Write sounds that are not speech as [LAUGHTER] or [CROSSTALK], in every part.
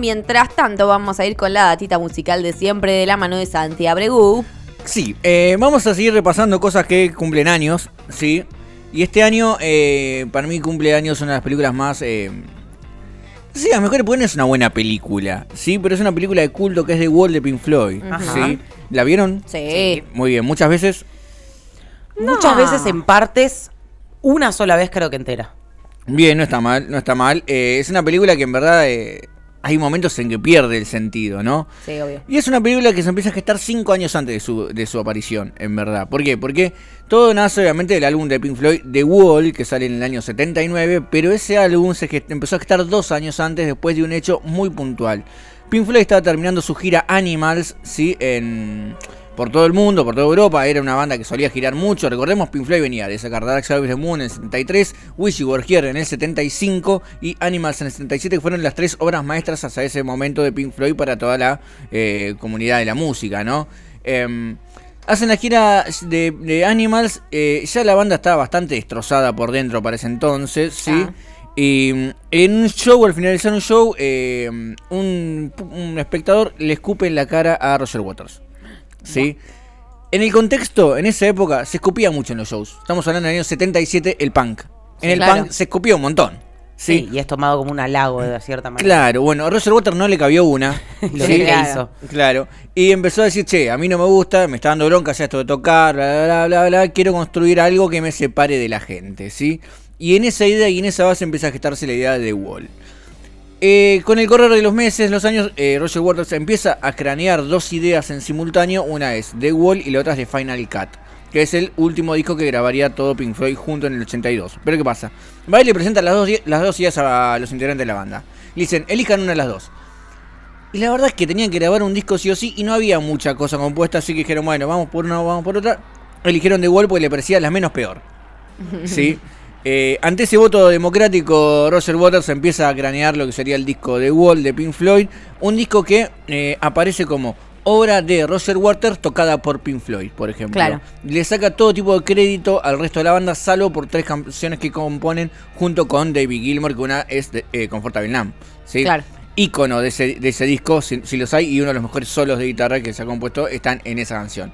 Mientras tanto, vamos a ir con la datita musical de siempre de la mano de Santi Abregu. Sí, eh, vamos a seguir repasando cosas que cumplen años, ¿sí? Y este año, eh, para mí, cumple años una de las películas más... Eh, sí, a lo mejor no es una buena película, ¿sí? Pero es una película de culto que es The Wall de Pink Floyd, ¿sí? ¿La vieron? Sí. Muy bien, muchas veces... Muchas veces en partes, una sola vez creo que entera. Bien, no está mal, no está mal. Eh, es una película que en verdad eh, hay momentos en que pierde el sentido, ¿no? Sí, obvio. Y es una película que se empieza a gestar cinco años antes de su, de su aparición, en verdad. ¿Por qué? Porque todo nace obviamente del álbum de Pink Floyd, The Wall, que sale en el año 79, pero ese álbum se empezó a gestar dos años antes después de un hecho muy puntual. Pink Floyd estaba terminando su gira Animals, ¿sí? En por todo el mundo, por toda Europa. Era una banda que solía girar mucho. Recordemos, Pink Floyd venía de sacar Dark Side of the Moon en el 73, Wish You Were Here en el 75 y Animals en el 77, que fueron las tres obras maestras hasta ese momento de Pink Floyd para toda la eh, comunidad de la música, ¿no? Em, hacen la gira de, Animals, eh, ya la banda estaba bastante destrozada por dentro para ese entonces, ¿sí? Ah. Y en un show, al finalizar un show, eh, un, un, espectador le escupe en la cara a Roger Waters. ¿Sí? En el contexto, en esa época, se escupía mucho en los shows. Estamos hablando del año 77, el punk. En el punk se escupió un montón. ¿sí? y es tomado como un halago de cierta manera. Claro, bueno, a Roger Waters no le cabió una. [LAUGHS] Lo que hizo. Claro. Y empezó a decir, che, a mí no me gusta, me está dando bronca ya esto de tocar, bla, bla, bla, bla, quiero construir algo que me separe de la gente, ¿sí? Y en esa idea y en esa base empieza a gestarse la idea de The Wall. Eh, con el correr de los meses, los años, eh, Roger Waters empieza a cranear dos ideas en simultáneo. Una es The Wall y la otra es The Final Cut, que es el último disco que grabaría todo Pink Floyd junto en el 82. Pero ¿qué pasa? Va y le presenta las dos, las dos ideas a los integrantes de la banda. Le dicen, elijan una de las dos. Y la verdad es que tenían que grabar un disco sí o sí y no había mucha cosa compuesta, así que dijeron, bueno, vamos por una, vamos por otra. Eligieron The Wall porque le parecía la menos peor. [LAUGHS] ¿Sí? Eh, ante ese voto democrático, Roger Waters empieza a cranear lo que sería el disco de Wall de Pink Floyd, un disco que eh, aparece como obra de Roger Waters tocada por Pink Floyd, por ejemplo. Le saca todo tipo de crédito al resto de la banda, salvo por tres canciones que componen junto con David Gilmour, que una es de, eh, Comfortable Nam. ¿sí? Claro. Ícono de ese, de ese disco, si, si, los hay, y uno de los mejores solos de guitarra que se ha compuesto están en esa canción.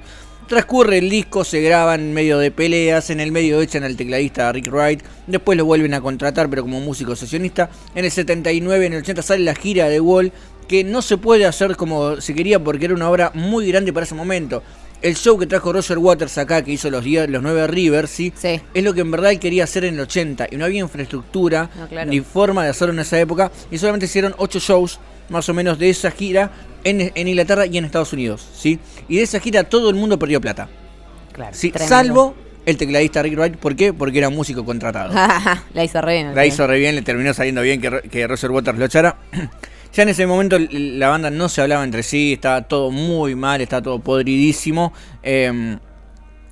Transcurre el disco, se graba en medio de peleas, en el medio echan al tecladista Rick Wright, después lo vuelven a contratar pero como músico sesionista. En el 79, en el 80 sale la gira de Wall, que no se puede hacer como se quería porque era una obra muy grande para ese momento. El show que trajo Roger Waters acá, que hizo los, los 9 Rivers, ¿sí? es lo que en verdad él quería hacer en el 80. Y no había infraestructura ni forma de hacerlo en esa época. Y solamente hicieron 8 shows más o menos de esa gira en, Inglaterra y en Estados Unidos, ¿sí? Y de esa gira todo el mundo perdió plata. Claro. ¿sí? Salvo el tecladista Rick Wright, ¿por qué? Porque era un músico contratado. [LAUGHS] la hizo re bien. La hizo re bien, le terminó saliendo bien que, que Roger Waters lo echara. [CLEARS THROAT] ya en ese momento la banda no se hablaba entre sí, estaba todo muy mal, estaba todo podridísimo. Em,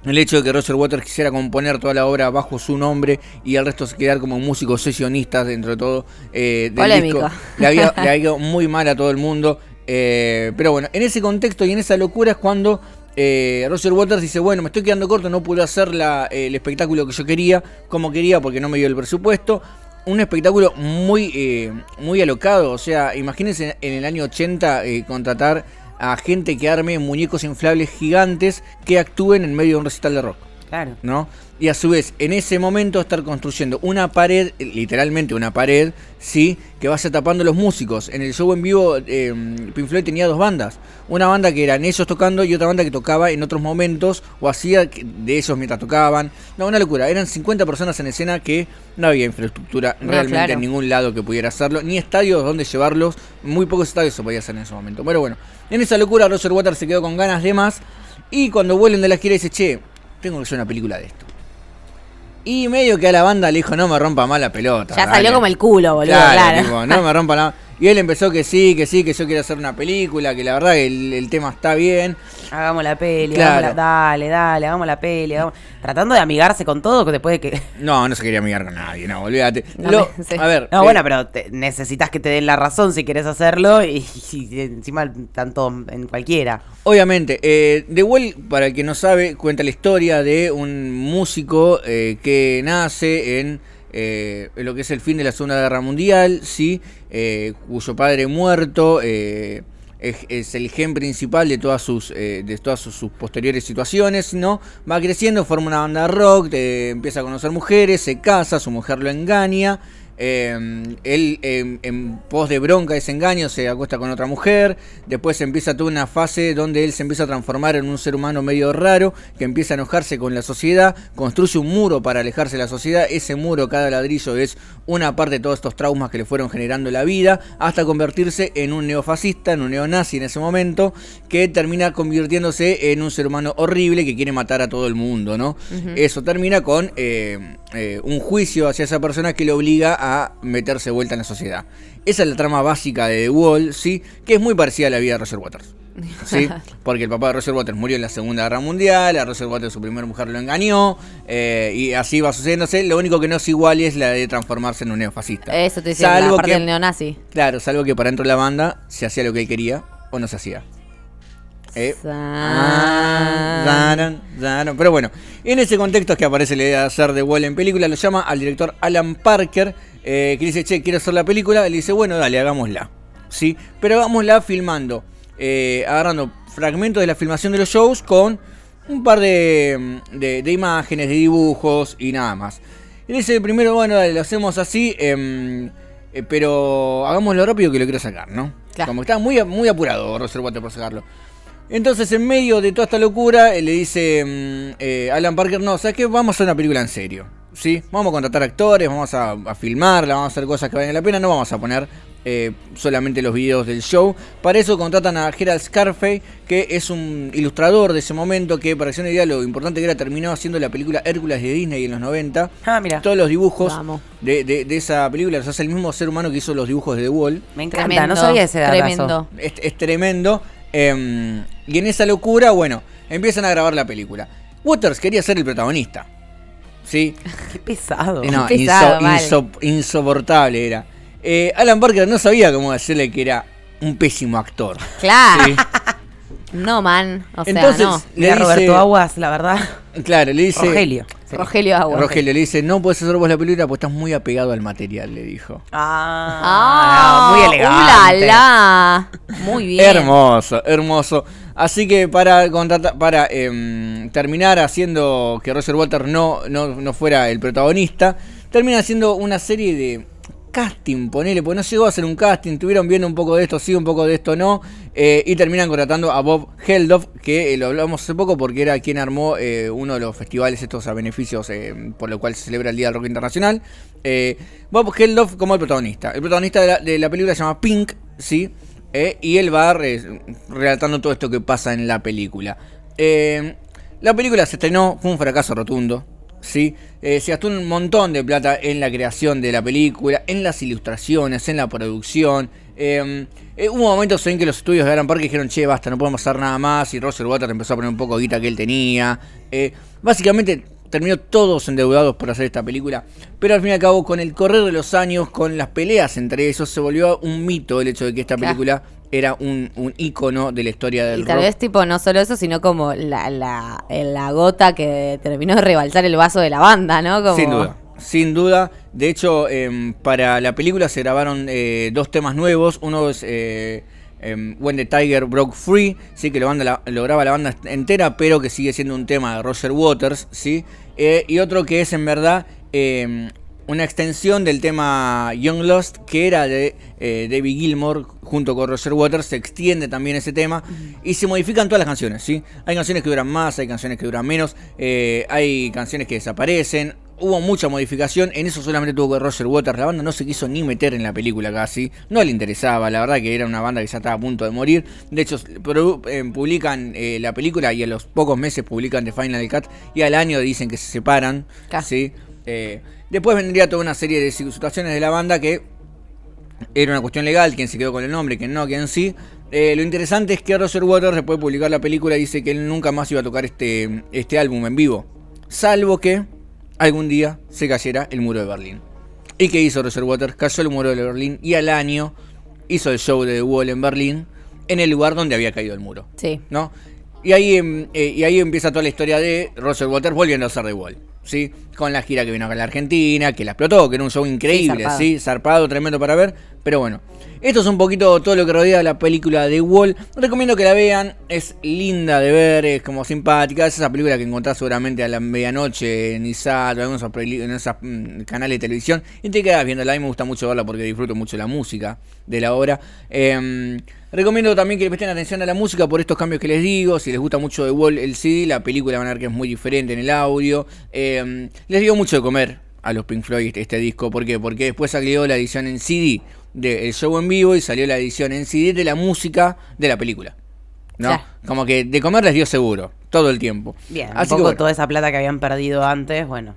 el hecho de que Roger Waters quisiera componer toda la obra bajo su nombre y el resto se quedar como músicos sesionistas dentro de todo eh, del disco, le había, le había [LAUGHS] ido muy mal a todo el mundo. Eh, pero bueno, en ese contexto y en esa locura es cuando eh, Roger Waters dice, bueno, me estoy quedando corto, no pude hacer el espectáculo que yo quería, como quería, porque no me dio el presupuesto. Un espectáculo muy, eh, muy alocado, o sea, imagínense en el año 80 contratar a gente que arme muñecos inflables gigantes que actúen en medio de un recital de rock. Claro. ¿No? Y a su vez en ese momento estar construyendo una pared, literalmente una pared, ¿sí? que vaya tapando los músicos. En el show en vivo eh, Pink Floyd tenía dos bandas, una banda que eran ellos tocando y otra banda que tocaba en otros momentos o hacía de ellos mientras tocaban. No, una locura, eran 50 personas en escena que no había infraestructura realmente en ningún lado que pudiera hacerlo, ni estadios donde llevarlos, muy pocos estadios se podía hacer en ese momento. Pero bueno, en esa locura Roger Waters se quedó con ganas de más y cuando vuelven de la gira dice, che, tengo que hacer una película de esto. Y medio que a la banda le dijo, no me rompa más la pelota. Ya salió como el culo, boludo. Claro, no me rompa la... [LAUGHS] Y él empezó que sí, que sí, que yo quiero hacer una película, que la verdad el, el tema está bien. Hagamos la peli, dale, dale, hagamos la peli. Tratando de amigarse con todo después de que... [LAUGHS] No, no se quería amigar con nadie, no, olvídate. [LAUGHS] A ver... No, bueno, pero necesitas que te den la razón si quieres hacerlo [LAUGHS] y, encima tanto en cualquiera. Obviamente, eh, The Wall, para el que no sabe, cuenta la historia de un músico eh, que nace en eh, lo que es el fin de la Segunda Guerra Mundial, ¿sí? Eh, cuyo padre muerto eh, es, el gen principal de todas sus, eh, de todas sus, posteriores situaciones, ¿no? Va creciendo, forma una banda rock, empieza a conocer mujeres, se casa, su mujer lo engaña. Eh, él eh, en pos de bronca, desengaño, se acuesta con otra mujer. Después empieza toda una fase donde él se empieza a transformar en un ser humano medio raro, que empieza a enojarse con la sociedad, construye un muro para alejarse de la sociedad. Ese muro, cada ladrillo, es una parte de todos estos traumas que le fueron generando la vida, hasta convertirse en un neofascista, en un neonazi en ese momento, que termina convirtiéndose en un ser humano horrible que quiere matar a todo el mundo, ¿no? Eso termina con eh, eh, un juicio hacia esa persona que le obliga a meterse de vuelta en la sociedad. Esa es la trama básica de The Wall, ¿sí? Que es muy parecida a la vida de Roger Waters. ¿sí? [LAUGHS] Porque el papá de Roger Waters murió en la Segunda Guerra Mundial, a Roger Waters su primera mujer lo engañó, eh, y así va sucediéndose. Lo único que no es igual es la de transformarse en un neofascista. Eso te decía, la Salvo parte que- del neonazi. Claro, salvo que para dentro de la banda se hacía lo que él quería o no se hacía. Eh, ah. Pero bueno, en ese contexto es que aparece la idea de hacer The Wall en película, lo llama al director Alan Parker, eh, que dice, che, quiero hacer la película, le dice, bueno, dale, hagámosla. ¿Sí? Pero hagámosla filmando, eh, agarrando fragmentos de la filmación de los shows con un par de, de- de imágenes, de dibujos y nada más. Y dice, primero, bueno, dale, lo hacemos así, em, eh, pero hagámoslo rápido que lo quiero sacar, ¿no? Claro. Como que estaba muy, muy apurado Roger Waters por sacarlo. Entonces, en medio de toda esta locura, eh, le dice mm, eh, Alan Parker, no, ¿sabes qué? Vamos a hacer una película en serio. ¿Sí? Vamos a contratar actores, vamos a, a filmarla, vamos a hacer cosas que valgan la pena, no vamos a poner eh, solamente los videos del show. Para eso contratan a Gerald Scarfe, que es un ilustrador de ese momento, que para que una idea lo importante que era, terminó haciendo la película Hércules de Disney en los 90. Ah, mira. Todos los dibujos Vamos. de, de- de esa película los hace el mismo ser humano que hizo los dibujos de The Wall. Me encanta, Tremendo, no sabía ese. Tremendo. Es, es tremendo. eh, y en esa locura, bueno, empiezan a grabar la película. Waters quería ser el protagonista. ¿Sí? Qué pesado. No, pesado, inso- mal. inso- insoportable era. Eh, Alan Parker no sabía cómo decirle que era un pésimo actor. Claro. ¿sí? [LAUGHS] No, man. O sea, Entonces, no. le Mira, dice, Roberto Aguas, la verdad. Claro, le dice. Rogelio. Sí. Rogelio Agua. Rogelio le dice, no puedes hacer vos la película porque estás muy apegado al material, le dijo. Ah, Ah, muy elegante. ¡Uh, la, la! Muy bien. Hermoso, hermoso. Así que para para em, terminar haciendo que Roger Waters no, no, no fuera el protagonista, termina haciendo una serie de casting, ponele, porque no llegó a hacer un casting, estuvieron viendo un poco de esto sí, un poco de esto no, eh, y terminan contratando a Bob Geldof, que eh, lo hablamos hace poco porque era quien armó eh, uno de los festivales estos a beneficios por lo cual se celebra el Día del Rock Internacional. Bob Geldof como el protagonista. El protagonista de la, de la película se llama Pink, ¿sí? Eh, y él va re- relatando todo esto que pasa en la película. Eh, la película se estrenó, fue un fracaso rotundo. ¿sí? Eh, se gastó un montón de plata en la creación de la película, en las ilustraciones, en la producción. Eh, hubo momentos en que los estudios de Alan Park dijeron, che, basta, no podemos hacer nada más. Y Roger Waters empezó a poner un poco de guita que él tenía. Básicamente terminó todos endeudados por hacer esta película. Pero al fin y al cabo, con el correr de los años, con las peleas entre ellos, se volvió un mito el hecho de que esta Claro. película era un, un ícono de la historia del Y tal rock. vez, tipo, no solo eso, sino como la, la, la gota que terminó de rebalsar el vaso de la banda, ¿no? Como... Sin duda, sin duda. De hecho, em, para la película se grabaron eh, dos temas nuevos. Uno es eh, em, When the Tiger Broke Free, sí que lo, banda, la- lo graba la banda entera, pero que sigue siendo un tema de Roger Waters, sí. Eh, y otro que es en verdad em, una extensión del tema Young Lost, que era de eh, David Gilmour junto con Roger Waters, se extiende también ese tema y se modifican todas las canciones, ¿sí? Hay canciones que duran más, hay canciones que duran menos, eh, hay canciones que desaparecen, hubo mucha modificación, en eso solamente tuvo que Roger Waters, la banda no se quiso ni meter en la película casi, no le interesaba, la verdad que era una banda que ya estaba a punto de morir, de hecho eh, publican eh, la película y a los pocos meses publican The Final Cut y al año dicen que se separan. Eh, después vendría toda una serie de situaciones de la banda que era una cuestión legal, quién se quedó con el nombre, quién no, quién sí. Eh, lo interesante es que Roger Waters, después de publicar la película, dice que él nunca más iba a tocar este, este álbum en vivo. Salvo que algún día se cayera el muro de Berlín. ¿Y qué hizo Roger Waters? Cayó el muro de Berlín y al año hizo el show de The Wall en Berlín, en el lugar donde había caído el muro. Sí. ¿no? Y ahí, em, eh, y ahí empieza toda la historia de Roger Waters volviendo a ser The Wall. ¿Sí? Con la gira que vino acá a la Argentina, que la explotó, que era un show increíble, zarpado. ¿sí? Zarpado, tremendo para ver. Pero bueno, esto es un poquito todo lo que rodea la película de Wall. Recomiendo que la vean, es linda de ver, es como simpática. Es esa película que encontrás seguramente a la medianoche en ISAT o en esos, en esos mm, canales de televisión y te quedas viéndola. A mí me gusta mucho verla porque disfruto mucho la música de la obra. Em, recomiendo también que le presten atención a la música por estos cambios que les digo. Si les gusta mucho de Wall el CD, la película van a ver que es muy diferente en el audio. Em, les digo mucho de comer a los Pink Floyd este, este disco. ¿Por qué? Porque después salió la edición en CD del show en vivo y salió la edición en CD de la música de la película. ¿No? Claro. Como que de comer les dio seguro, todo el tiempo. Bien, un Así poco que bueno, toda esa plata que habían perdido antes, bueno.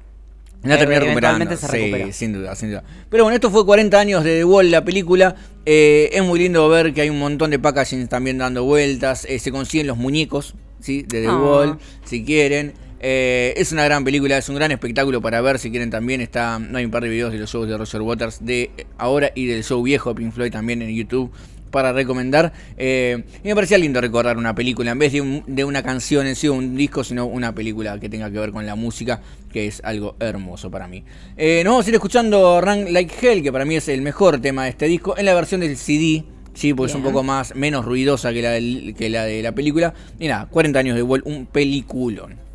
La terminó recuperando. Eventualmente se Sí, sin duda, sin duda. Pero bueno, esto fue 40 años de The Wall, la película. Eh, es muy lindo ver que hay un montón de packaging también dando vueltas. Eh, se consiguen los muñecos, ¿sí? De The Ah. Wall, si quieren. Eh, es una gran película, es un gran espectáculo para ver si quieren también. Está, no hay un par de videos de los shows de Roger Waters de ahora y del show viejo de Pink Floyd también en YouTube para recomendar. Eh, y me parecía lindo recordar una película en vez de, un- de una canción en sí o un disco, sino una película que tenga que ver con la música, que es algo hermoso para mí. Eh, nos vamos a ir escuchando Run Like Hell, que para mí es el mejor tema de este disco, en la versión del CD. Sí, porque es un poco más menos ruidosa que la, del- que la de la película. Y nada, 40 años de Wall, un peliculón.